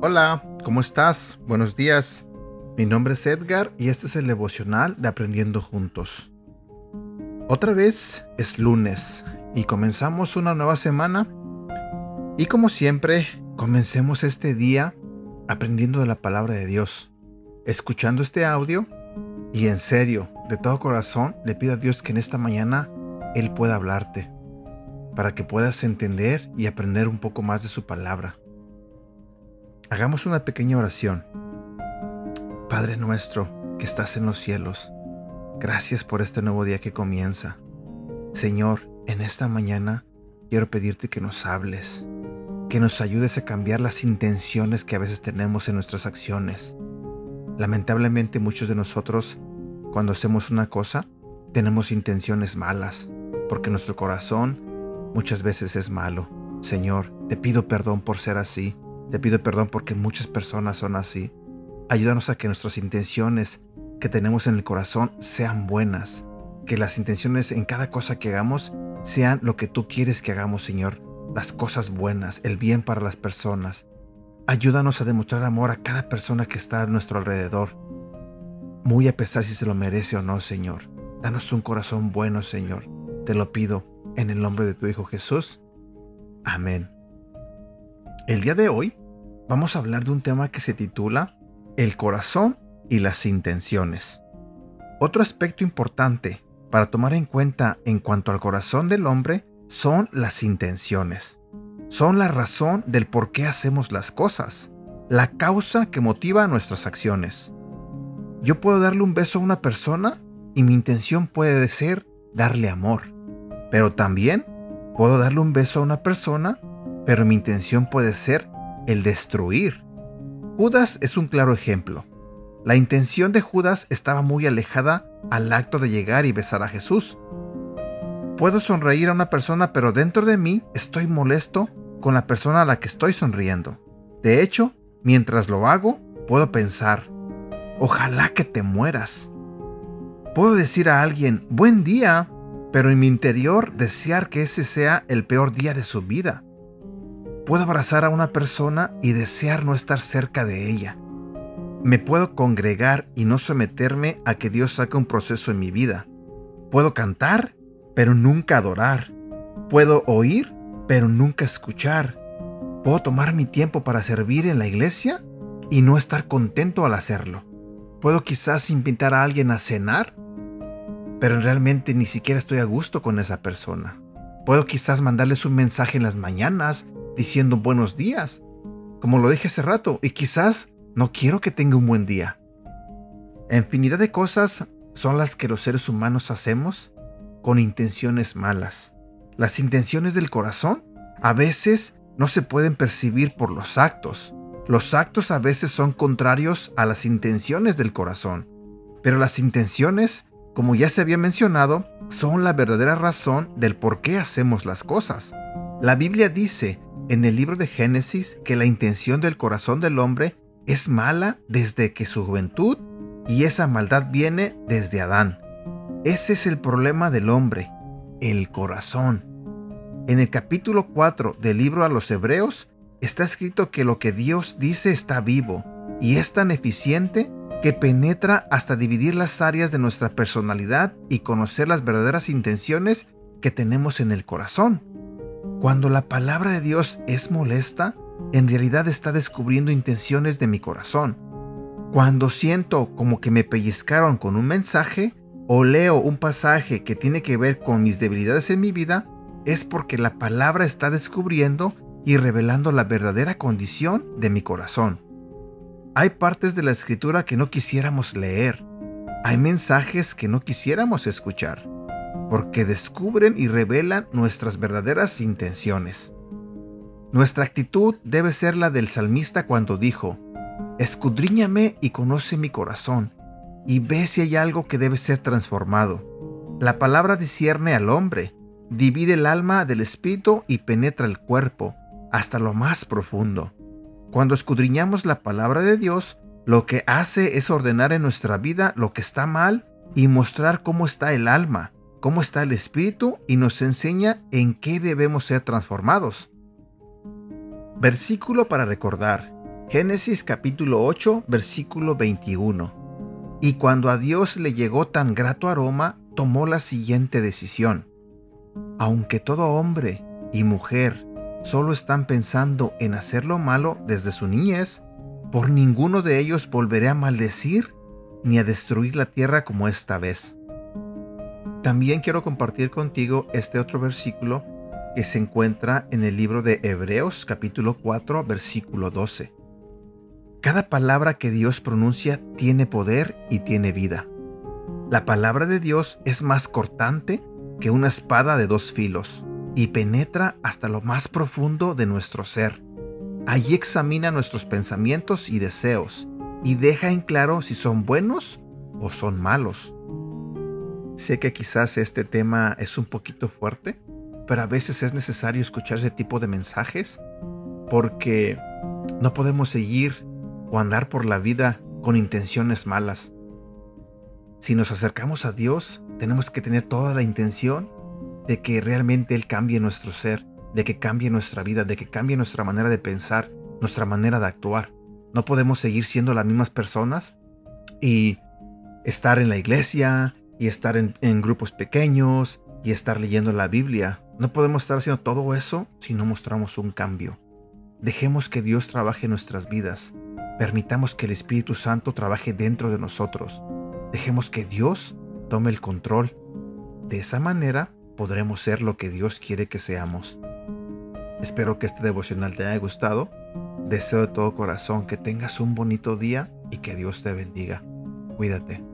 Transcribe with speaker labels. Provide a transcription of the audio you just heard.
Speaker 1: Hola, ¿cómo estás? Buenos días. Mi nombre es Edgar y este es el devocional de Aprendiendo Juntos. Otra vez es lunes y comenzamos una nueva semana. Y como siempre, comencemos este día aprendiendo de la palabra de Dios, escuchando este audio y en serio, de todo corazón, le pido a Dios que en esta mañana Él pueda hablarte, para que puedas entender y aprender un poco más de su palabra. Hagamos una pequeña oración. Padre nuestro que estás en los cielos, gracias por este nuevo día que comienza. Señor, en esta mañana quiero pedirte que nos hables, que nos ayudes a cambiar las intenciones que a veces tenemos en nuestras acciones. Lamentablemente muchos de nosotros, cuando hacemos una cosa, tenemos intenciones malas, porque nuestro corazón muchas veces es malo. Señor, te pido perdón por ser así. Te pido perdón porque muchas personas son así. Ayúdanos a que nuestras intenciones que tenemos en el corazón sean buenas. Que las intenciones en cada cosa que hagamos sean lo que tú quieres que hagamos, Señor. Las cosas buenas, el bien para las personas. Ayúdanos a demostrar amor a cada persona que está a nuestro alrededor. Muy a pesar si se lo merece o no, Señor. Danos un corazón bueno, Señor. Te lo pido en el nombre de tu Hijo Jesús. Amén. El día de hoy vamos a hablar de un tema que se titula El corazón y las intenciones. Otro aspecto importante para tomar en cuenta en cuanto al corazón del hombre son las intenciones. Son la razón del por qué hacemos las cosas, la causa que motiva nuestras acciones. Yo puedo darle un beso a una persona y mi intención puede ser darle amor, pero también puedo darle un beso a una persona pero mi intención puede ser el destruir. Judas es un claro ejemplo. La intención de Judas estaba muy alejada al acto de llegar y besar a Jesús. Puedo sonreír a una persona, pero dentro de mí estoy molesto con la persona a la que estoy sonriendo. De hecho, mientras lo hago, puedo pensar, ojalá que te mueras. Puedo decir a alguien, buen día, pero en mi interior desear que ese sea el peor día de su vida. Puedo abrazar a una persona y desear no estar cerca de ella. Me puedo congregar y no someterme a que Dios saque un proceso en mi vida. Puedo cantar, pero nunca adorar. Puedo oír, pero nunca escuchar. Puedo tomar mi tiempo para servir en la iglesia y no estar contento al hacerlo. Puedo quizás invitar a alguien a cenar, pero realmente ni siquiera estoy a gusto con esa persona. Puedo quizás mandarles un mensaje en las mañanas diciendo buenos días, como lo dije hace rato, y quizás no quiero que tenga un buen día. Infinidad de cosas son las que los seres humanos hacemos con intenciones malas. Las intenciones del corazón a veces no se pueden percibir por los actos. Los actos a veces son contrarios a las intenciones del corazón. Pero las intenciones, como ya se había mencionado, son la verdadera razón del por qué hacemos las cosas. La Biblia dice en el libro de Génesis que la intención del corazón del hombre es mala desde que su juventud y esa maldad viene desde Adán. Ese es el problema del hombre, el corazón. En el capítulo 4 del libro a los Hebreos está escrito que lo que Dios dice está vivo y es tan eficiente que penetra hasta dividir las áreas de nuestra personalidad y conocer las verdaderas intenciones que tenemos en el corazón. Cuando la palabra de Dios es molesta, en realidad está descubriendo intenciones de mi corazón. Cuando siento como que me pellizcaron con un mensaje o leo un pasaje que tiene que ver con mis debilidades en mi vida, es porque la palabra está descubriendo y revelando la verdadera condición de mi corazón. Hay partes de la escritura que no quisiéramos leer. Hay mensajes que no quisiéramos escuchar porque descubren y revelan nuestras verdaderas intenciones. Nuestra actitud debe ser la del salmista cuando dijo, Escudriñame y conoce mi corazón, y ve si hay algo que debe ser transformado. La palabra discierne al hombre, divide el alma del espíritu y penetra el cuerpo, hasta lo más profundo. Cuando escudriñamos la palabra de Dios, lo que hace es ordenar en nuestra vida lo que está mal y mostrar cómo está el alma, cómo está el espíritu y nos enseña en qué debemos ser transformados. Versículo para recordar. Génesis capítulo 8, versículo 21. Y cuando a Dios le llegó tan grato aroma, tomó la siguiente decisión. Aunque todo hombre y mujer solo están pensando en hacer lo malo desde su niñez, por ninguno de ellos volveré a maldecir ni a destruir la tierra como esta vez. También quiero compartir contigo este otro versículo que se encuentra en el libro de Hebreos capítulo 4 versículo 12. Cada palabra que Dios pronuncia tiene poder y tiene vida. La palabra de Dios es más cortante que una espada de dos filos y penetra hasta lo más profundo de nuestro ser. Allí examina nuestros pensamientos y deseos y deja en claro si son buenos o son malos. Sé que quizás este tema es un poquito fuerte, pero a veces es necesario escuchar ese tipo de mensajes porque no podemos seguir o andar por la vida con intenciones malas. Si nos acercamos a Dios, tenemos que tener toda la intención de que realmente Él cambie nuestro ser, de que cambie nuestra vida, de que cambie nuestra manera de pensar, nuestra manera de actuar. No podemos seguir siendo las mismas personas y estar en la iglesia y estar en, grupos pequeños y estar leyendo la Biblia. No podemos estar haciendo todo eso si no mostramos un cambio. Dejemos que Dios trabaje en nuestras vidas. Permitamos que el Espíritu Santo trabaje dentro de nosotros. Dejemos que Dios tome el control. De esa manera podremos ser lo que Dios quiere que seamos. Espero que este devocional te haya gustado. Deseo de todo corazón que tengas un bonito día y que Dios te bendiga. Cuídate.